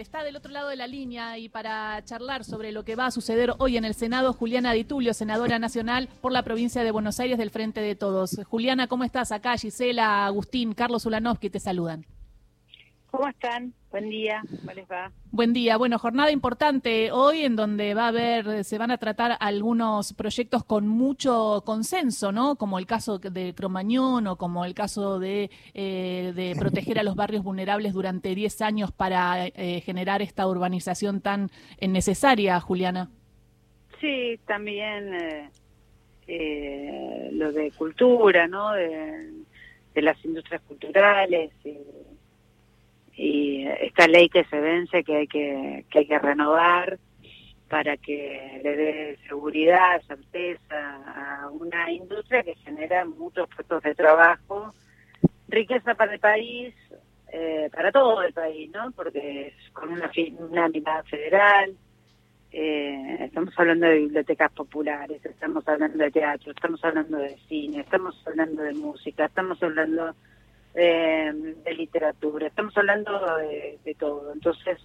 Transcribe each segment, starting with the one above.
está del otro lado de la línea y para charlar sobre lo que va a suceder hoy en el Senado, Juliana Di Tulio, senadora nacional por la provincia de Buenos Aires del Frente de Todos. Juliana, ¿cómo estás? Acá Gisela, Agustín, Carlos Ulanovsky te saludan. ¿Cómo están? Buen día, ¿cómo les va? Buen día. Bueno, jornada importante hoy en donde va a haber, se van a tratar algunos proyectos con mucho consenso, ¿no? Como el caso de Cromañón o como el caso de, eh, de proteger a los barrios vulnerables durante 10 años para eh, generar esta urbanización tan eh, necesaria, Juliana. Sí, también eh, lo de cultura, ¿no? De, de las industrias culturales. Y, y esta ley que se vence que hay que, que hay que renovar para que le dé seguridad, certeza a una industria que genera muchos puestos de trabajo, riqueza para el país, eh, para todo el país, ¿no? Porque es con una, una mirada federal, eh, estamos hablando de bibliotecas populares, estamos hablando de teatro, estamos hablando de cine, estamos hablando de música, estamos hablando de, de literatura, estamos hablando de, de todo. Entonces,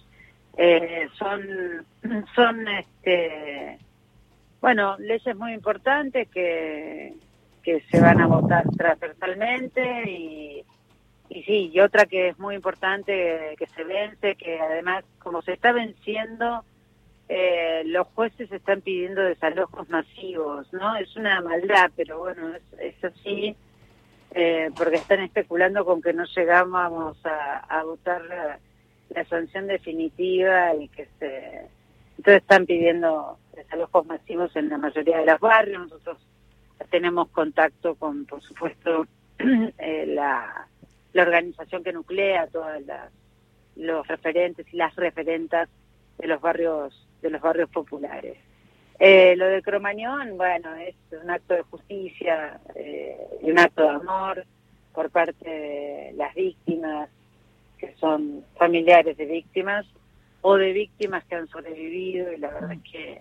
eh, son, son este, bueno, leyes muy importantes que, que se van a votar transversalmente y, y sí, y otra que es muy importante que se vence, que además como se está venciendo, eh, los jueces están pidiendo desalojos masivos, ¿no? Es una maldad, pero bueno, es, es así eh, porque están especulando con que no llegamos a, votar la, sanción definitiva y que se entonces están pidiendo desalojos masivos en la mayoría de los barrios. Nosotros tenemos contacto con por supuesto eh, la, la organización que nuclea todas las los referentes y las referentas de los barrios de los barrios populares eh, lo de Cromañón, bueno, es un acto de justicia eh, y un acto de amor por parte de las víctimas, que son familiares de víctimas, o de víctimas que han sobrevivido, y la verdad es que,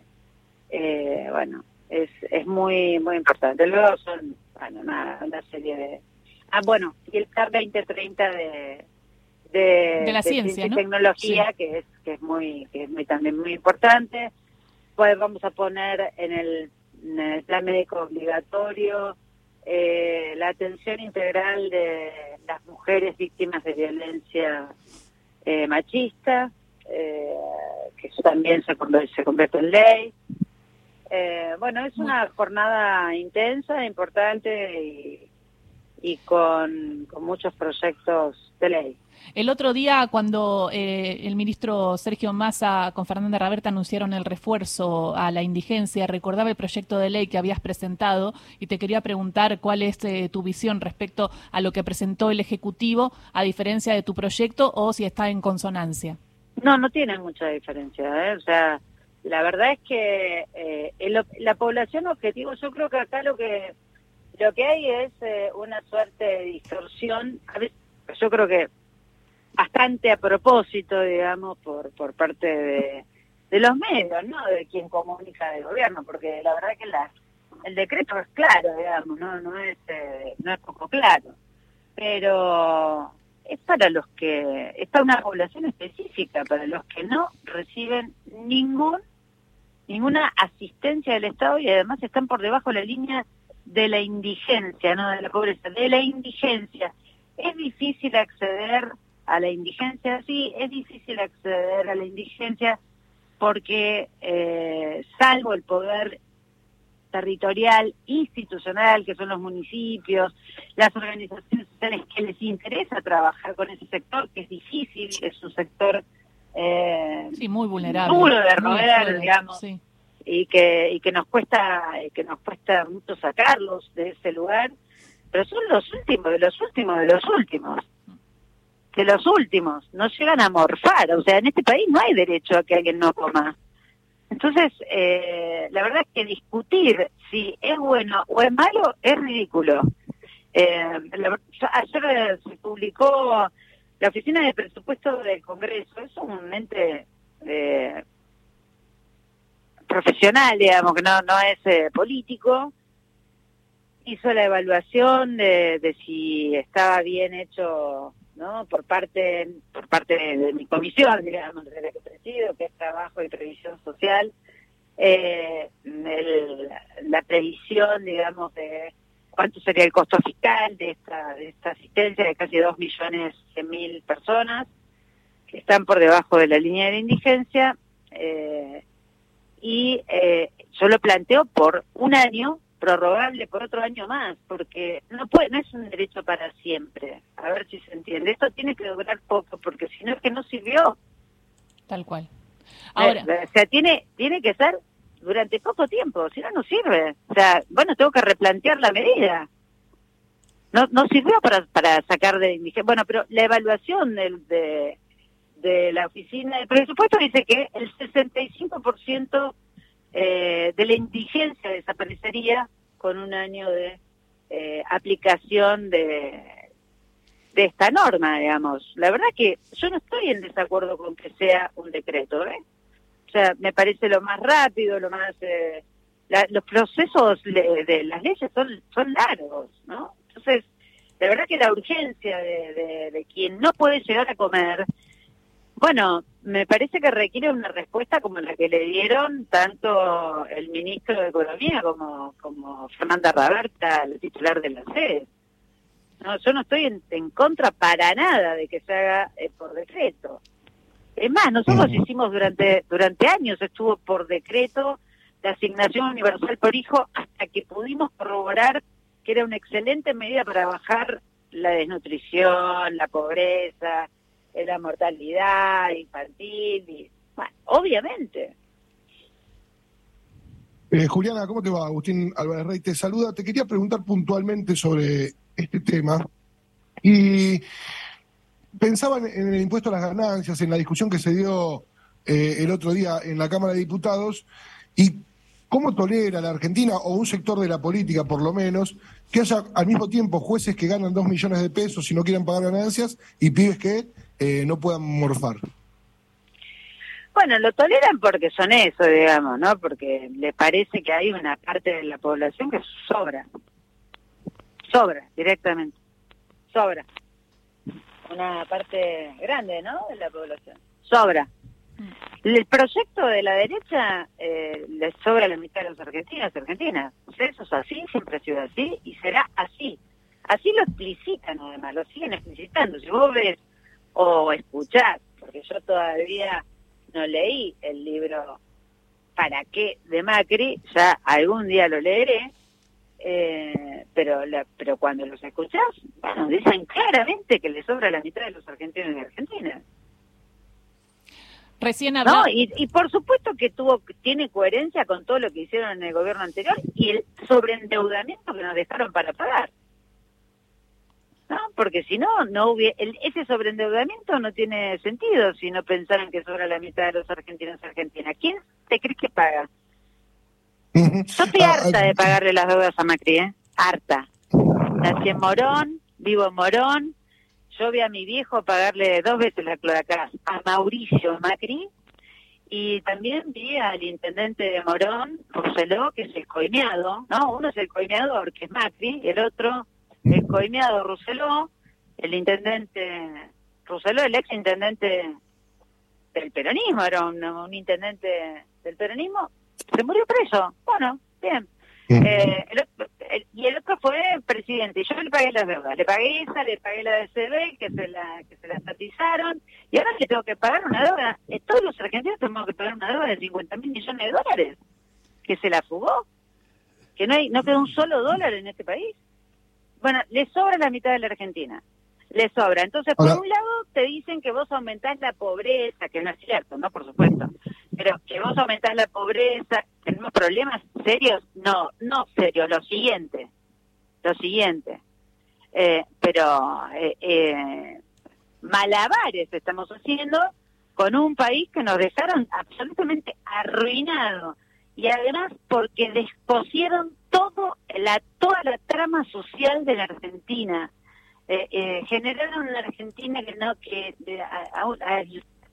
eh, bueno, es, es muy muy importante. Luego son, bueno, una, una serie de... Ah, bueno, y el CAR 2030 de... De, de la ciencia, ¿no? tecnología Sí. que es que es muy que es muy también muy importante pues vamos a poner en el, plan médico obligatorio eh, la atención integral de las mujeres víctimas de violencia eh, machista, eh, que eso también se se convierte en ley. Eh, bueno, es una jornada intensa, importante y, y con, con muchos proyectos de ley. El otro día, cuando eh, el ministro Sergio Massa con Fernanda Raberta anunciaron el refuerzo a la indigencia, recordaba el proyecto de ley que habías presentado y te quería preguntar cuál es eh, tu visión respecto a lo que presentó el Ejecutivo, a diferencia de tu proyecto, o si está en consonancia. No, no tiene mucha diferencia. ¿eh? O sea, la verdad es que eh, el, la población objetivo, yo creo que acá lo que lo que hay es eh, una suerte de distorsión. A veces, yo creo que bastante a propósito, digamos, por por parte de, de los medios, ¿no? De quien comunica del gobierno, porque la verdad que la, el decreto es claro, digamos, no no es eh, no es poco claro, pero es para los que es para una población específica, para los que no reciben ningún ninguna asistencia del Estado y además están por debajo de la línea de la indigencia, no de la pobreza, de la indigencia. Es difícil acceder a la indigencia, sí, es difícil acceder a la indigencia porque eh, salvo el poder territorial, institucional, que son los municipios, las organizaciones sociales que les interesa trabajar con ese sector, que es difícil, es un sector eh, Sí, muy vulnerable. duro de roer, digamos, sí. Y que y que nos cuesta y que nos cuesta mucho sacarlos de ese lugar, pero son los últimos de los últimos de los últimos de los últimos, no llegan a morfar, o sea, en este país no hay derecho a que alguien no coma. Entonces, eh, la verdad es que discutir si es bueno o es malo es ridículo. Eh, ayer se publicó la Oficina de Presupuesto del Congreso, es un ente eh, profesional, digamos, que no, no es eh, político, hizo la evaluación de, de si estaba bien hecho ¿no? Por parte por parte de, mi comisión, digamos, de la que presido, que es Trabajo y Previsión Social, eh, la previsión, digamos, de cuánto sería el costo fiscal de esta, de esta asistencia de casi 2 millones cien mil personas que están por debajo de la línea de indigencia. Eh, y eh, yo lo planteo por un año, prorrogable por otro año más, porque no puede, no es un derecho para siempre. A ver si se entiende. Esto tiene que durar poco, porque si no es que no sirvió. Tal cual. Ahora, o sea, tiene tiene que ser durante poco tiempo, si no, no sirve. O sea, bueno, tengo que replantear la medida. No, no sirvió para, para sacar de Bueno, pero la evaluación del, de, de la oficina de presupuesto dice que el 65% eh, de la indigencia desaparecería con un año de eh, aplicación de, de esta norma, digamos. La verdad que yo no estoy en desacuerdo con que sea un decreto, ¿eh? O sea, me parece lo más rápido, lo más... Eh, los procesos de, las leyes son, son largos, ¿no? Entonces, la verdad que la urgencia de, de quien no puede llegar a comer bueno, me parece que requiere una respuesta como la que le dieron tanto el ministro de Economía como, como Fernanda Raberta, el titular de la sede. No, yo no estoy en, contra para nada de que se haga eh, por decreto. Es más, nosotros hicimos durante durante años, estuvo por decreto la asignación universal por hijo hasta que pudimos corroborar que era una excelente medida para bajar la desnutrición, la pobreza, la mortalidad infantil, y, obviamente. Eh, Juliana, ¿cómo te va? Agustín Álvarez Rey te saluda. Te quería preguntar puntualmente sobre este tema. Y pensaba en el impuesto a las ganancias, en la discusión que se dio eh, el otro día en la Cámara de Diputados, y cómo tolera la Argentina, o un sector de la política por lo menos, que haya al mismo tiempo jueces que ganan dos millones de pesos y no quieren pagar ganancias, y pibes que eh, no puedan morfar? Bueno, lo toleran porque son eso, digamos, ¿no? Porque les parece que hay una parte de la población que sobra. Sobra, directamente. Sobra. Una parte grande, ¿no? De la población. Sobra. Mm. El proyecto de la derecha eh, les sobra la mitad de los argentinos y argentinas. Eso es así, siempre ha sido así y será así. Así lo explicitan además, lo siguen explicitando. Si vos ves o escuchar, porque yo todavía no leí el libro ¿Para qué? de Macri, ya algún día lo leeré, eh, pero la, pero cuando los escuchás, bueno, dicen claramente que le sobra la mitad de los argentinos y argentinas. Recién habló. No, y, y, por supuesto que tuvo tiene coherencia con todo lo que hicieron en el gobierno anterior y el sobreendeudamiento que nos dejaron para pagar. ¿No? Porque si no, no hubiera, ese sobreendeudamiento no tiene sentido si no pensaran que sobra la mitad de los argentinos argentinas. ¿Quién te crees que paga? Yo estoy ah, harta de pagarle las deudas a Macri, ¿eh? Harta. Nací en Morón, vivo en Morón. Yo vi a mi viejo pagarle dos veces la cloaca a Mauricio Macri y también vi al intendente de Morón, Roseló, que es el coimeado, ¿no? Uno es el coimeador, que es Macri, y el otro el coimeado Roseló, el intendente Roseló, el ex intendente del peronismo, era un, intendente del peronismo, se murió preso. Bueno, bien. Eh, y el otro fue presidente. Y yo le pagué las deudas. Le pagué esa, le pagué la DCB, que se la que se la estatizaron. Y ahora le tengo que pagar una deuda. Eh, todos los argentinos tenemos que pagar una deuda de 50 mil millones de dólares. Que se la fugó. Que no hay no quedó un solo dólar en este país. Bueno, le sobra la mitad de la Argentina. Le sobra. Entonces, por un lado, te dicen que vos aumentás la pobreza, que no es cierto, ¿no? Por supuesto. Pero que vos aumentás la pobreza, ¿tenemos problemas serios? No, no serios. Lo siguiente. Lo siguiente. Eh, pero eh, eh, malabares estamos haciendo con un país que nos dejaron absolutamente arruinado y además porque despusieron todo la toda la trama social de la Argentina eh, eh, generaron una Argentina que no que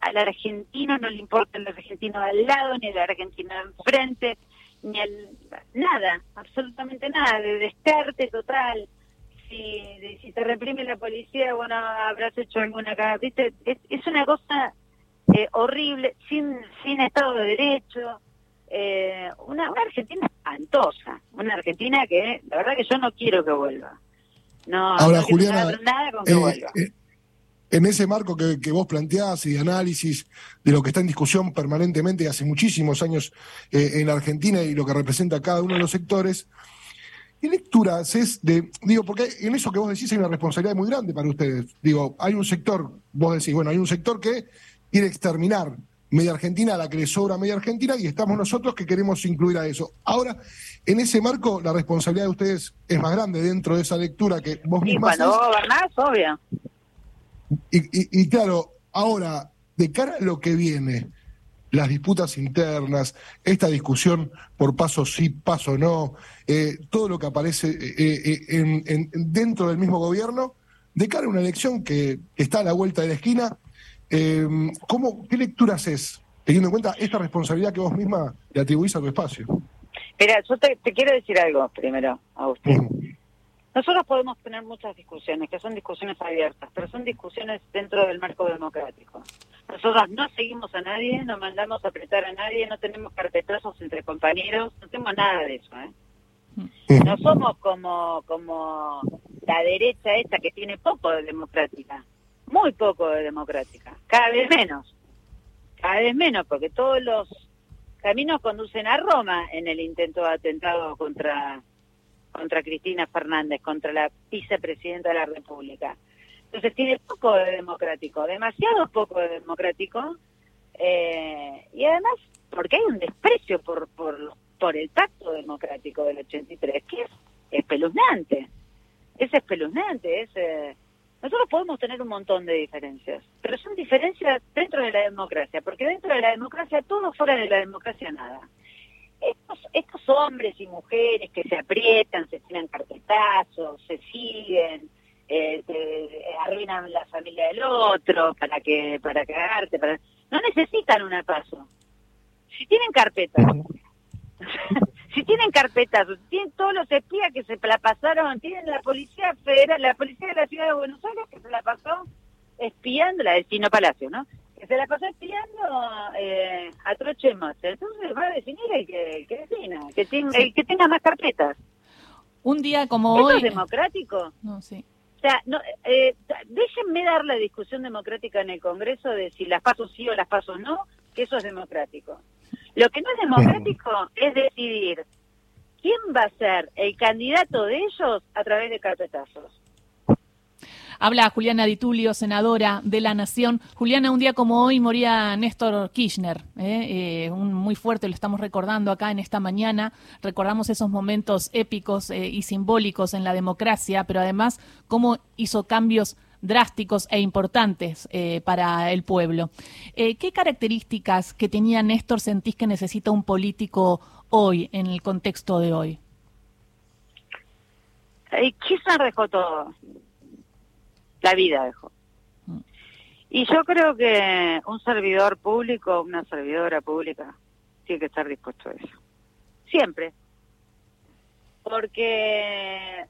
al argentino no le importa el argentino al lado ni el argentino enfrente ni el nada absolutamente nada de descarte total si, si te reprime la policía, bueno, habrás hecho alguna cagada. ¿Viste? Es, es una cosa eh, horrible, sin, sin Estado de Derecho. Eh, una, una Argentina espantosa. Una Argentina que, la verdad que yo no quiero que vuelva. No, Ahora, no Juliana, nada con que eh, vuelva. eh, en ese marco que, que vos planteás y de análisis de lo que está en discusión permanentemente hace muchísimos años eh, en la Argentina y lo que representa cada uno de los sectores, ¿qué lectura haces de, digo, porque en eso que vos decís hay una responsabilidad muy grande para ustedes? Digo, hay un sector, vos decís, bueno, hay un sector que quiere exterminar media Argentina, a la que le sobra media Argentina, y estamos nosotros que queremos incluir a eso. Ahora, en ese marco, la responsabilidad de ustedes es más grande dentro de esa lectura que vos Y misma cuando haces. vos gobernás, obvio. Y, y- y claro, ahora, de cara a lo que viene, las disputas internas, esta discusión por paso sí, paso no, eh, todo lo que aparece eh, eh, en- en- dentro del mismo gobierno, de cara a una elección que está a la vuelta de la esquina, eh, ¿cómo, ¿qué lectura haces, teniendo en cuenta esta responsabilidad que vos misma le atribuís a tu espacio? Mira, yo te, te quiero decir algo primero, Agustín. Nosotros podemos tener muchas discusiones, que son discusiones abiertas, pero son discusiones dentro del marco democrático. Nosotros no seguimos a nadie, no mandamos a apretar a nadie, no tenemos carpetazos entre compañeros, no tenemos nada de eso. ¿eh? No somos como, como la derecha esta que tiene poco de democrática, muy poco de democrática, cada vez menos, cada vez menos, porque todos los caminos conducen a Roma en el intento de atentado contra contra Cristina Fernández, contra la vicepresidenta de la República. Entonces tiene poco de democrático, demasiado poco de democrático, eh, y además porque hay un desprecio por, por, por el pacto democrático del 83, que es espeluznante, es espeluznante, es... eh, nosotros podemos tener un montón de diferencias, pero son diferencias dentro de la democracia, porque dentro de la democracia todo, fuera de la democracia nada estos, estos hombres y mujeres que se aprietan, se tiran carpetazos, se siguen, eh, te- arruinan la familia del otro para que para cagarte, para no necesitan una paso. Si tienen carpetas, si tienen carpetas, tienen todos los espías que se la pasaron, tienen la policía federal, la policía de la ciudad de Buenos Aires que se la pasó espiando, la del Chino Palacio, ¿no? que se la pasó espiando eh, a troche. Entonces va a definir el que, que defina, que el que tenga más carpetas. Un día como ¿Eso hoy. es democrático? No, sí. O sea, no, eh, déjenme dar la discusión democrática en el Congreso de si las pasos sí o las pasos no, que eso es democrático. Lo que no es democrático es decidir quién va a ser el candidato de ellos a través de carpetazos. Habla Juliana Di Tulio, senadora de la Nación. Juliana, un día como hoy moría Néstor Kirchner, ¿eh? Eh, un muy fuerte, lo estamos recordando acá en esta mañana. Recordamos esos momentos épicos eh, y simbólicos en la democracia, pero además cómo hizo cambios drásticos e importantes eh, para el pueblo. Eh, ¿Qué características que tenía Néstor sentís que necesita un político hoy, en el contexto de hoy? Kirchner dejó todo. La vida dejó. Y yo creo que un servidor público, una servidora pública, tiene que estar dispuesto a eso. Siempre. Porque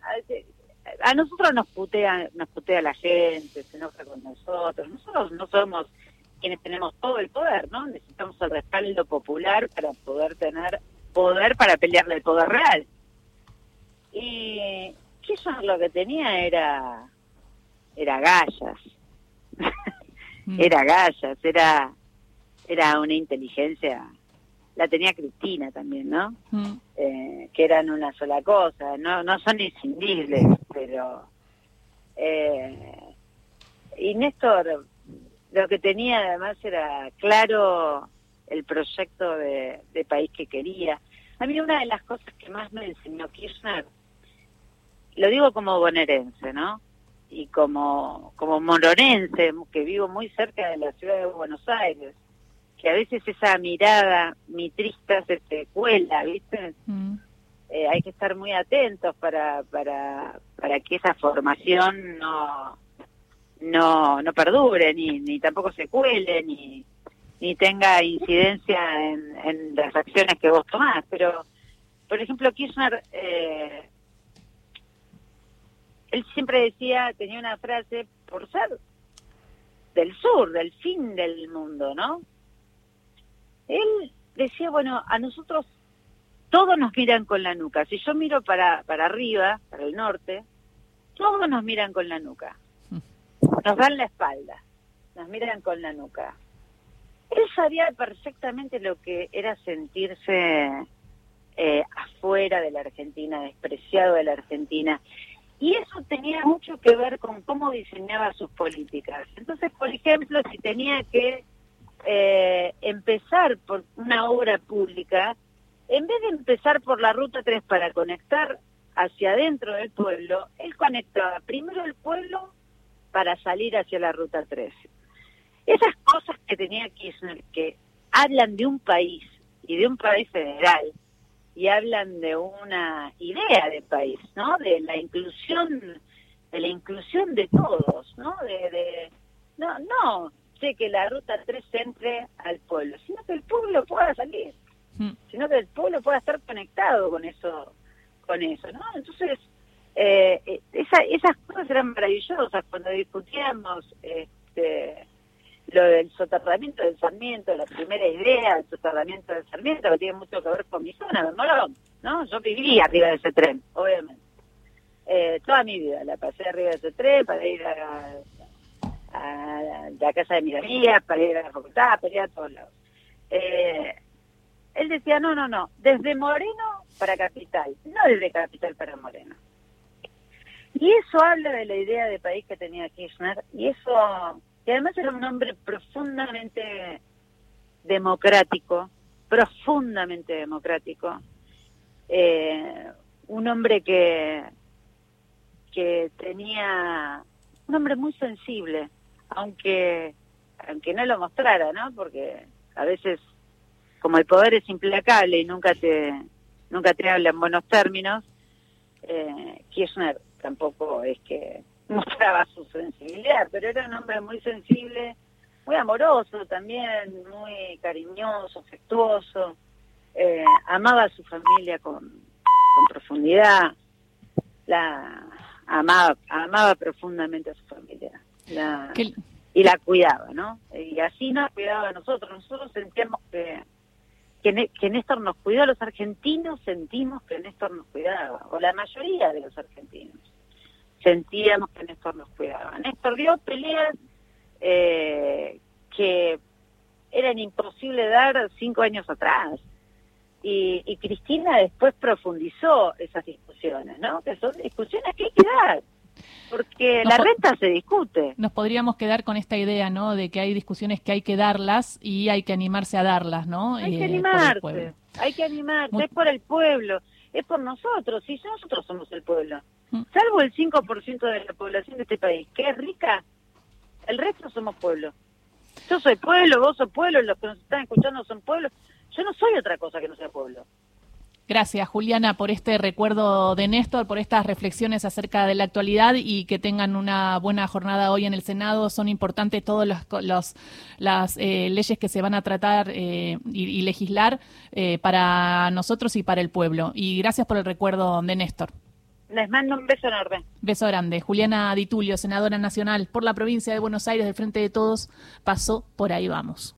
a, nosotros nos putea, nos putea la gente, se enoja con nosotros. Nosotros no somos quienes tenemos todo el poder, ¿no? Necesitamos el respaldo popular para poder tener poder para pelearle el poder real. Y Kirchner lo que tenía era era gallas. Mm. era gallas, era era una inteligencia. La tenía Cristina también, ¿no? Mm. Eh, que eran una sola cosa, no no son inscindibles, pero eh, y Néstor lo que tenía además era claro el proyecto de, país que quería. A mí una de las cosas que más me enseñó Kirchner, lo digo como bonaerense, ¿no? Y como, como moronense, que vivo muy cerca de la ciudad de Buenos Aires, que a veces esa mirada mitrista se te cuela, ¿viste? Mm. Eh, hay que estar muy atentos para, para, para que esa formación no, no, no perdure, ni, ni tampoco se cuele, ni, ni tenga incidencia en, en las acciones que vos tomás. Pero, por ejemplo, Kirchner eh, él siempre decía, tenía una frase, por ser del sur, del fin del mundo, ¿no? Él decía, bueno, a nosotros todos nos miran con la nuca. Si yo miro para, para arriba, para el norte, todos nos miran con la nuca. Nos dan la espalda, nos miran con la nuca. Él sabía perfectamente lo que era sentirse eh, afuera de la Argentina, despreciado de la Argentina. Y eso tenía mucho que ver con cómo diseñaba sus políticas. Entonces, por ejemplo, si tenía que eh, empezar por una obra pública, en vez de empezar por la ruta 3 para conectar hacia adentro del pueblo, él conectaba primero el pueblo para salir hacia la ruta 3. Esas cosas que tenía Kirchner, que hablan de un país y de un país federal, y hablan de una idea de país, ¿no? De la inclusión, de la inclusión de todos, ¿no? De, de no, no, sé que la ruta 3 entre al pueblo, sino que el pueblo pueda salir, sino que el pueblo pueda estar conectado con eso, con eso, ¿no? Entonces, eh, eh esas cosas eran maravillosas cuando discutíamos este, lo del soterramiento del Sarmiento, la primera idea del soterramiento del Sarmiento, que tiene mucho que ver con mi zona, ¿no? Yo viví arriba de ese tren, obviamente. Eh, toda mi vida la pasé arriba de ese tren para ir a, la casa de mi amiga, para ir a la facultad, para ir a todos lados. Eh, él decía, no, no, no, desde Moreno para Capital, no desde Capital para Moreno. Y eso habla de la idea de país que tenía Kirchner, y eso y además era un hombre profundamente democrático, profundamente democrático, eh, un hombre que, que tenía, un hombre muy sensible, aunque, aunque no lo mostrara, ¿no? Porque a veces, como el poder es implacable y nunca te, nunca te habla en buenos términos, eh, Kirchner tampoco es que mostraba su sensibilidad, pero era un hombre muy sensible, muy amoroso también, muy cariñoso, afectuoso, eh, amaba a su familia con, profundidad, la amaba, amaba profundamente a su familia y la cuidaba, ¿no? Y así nos cuidaba a nosotros, nosotros sentíamos que, que, que Néstor nos cuidó, los argentinos sentimos que Néstor nos cuidaba, o la mayoría de los argentinos sentíamos que Néstor nos cuidaba. Néstor dio peleas eh, que eran imposible dar cinco años atrás. Y, Cristina después profundizó esas discusiones, ¿no? Que son discusiones que hay que dar. Porque la renta se discute. Nos podríamos quedar con esta idea, ¿no? De que hay discusiones que hay que darlas y hay que animarse a darlas, ¿no? Hay que eh, animarse, hay que animarse, es por el pueblo, es por nosotros, y nosotros somos el pueblo. Mm. Salvo el 5% de la población de este país, que es rica, el resto somos pueblo. Yo soy pueblo, vos sos pueblo, los que nos están escuchando son pueblos. Yo no soy otra cosa que no sea pueblo. Gracias, Juliana, por este recuerdo de Néstor, por estas reflexiones acerca de la actualidad y que tengan una buena jornada hoy en el Senado. Son importantes todas los, las eh, leyes que se van a tratar eh, y, legislar eh, para nosotros y para el pueblo. Y gracias por el recuerdo de Néstor. Les mando un beso enorme. Beso grande. Juliana Ditulio, senadora nacional por la provincia de Buenos Aires del Frente de Todos, pasó por ahí vamos.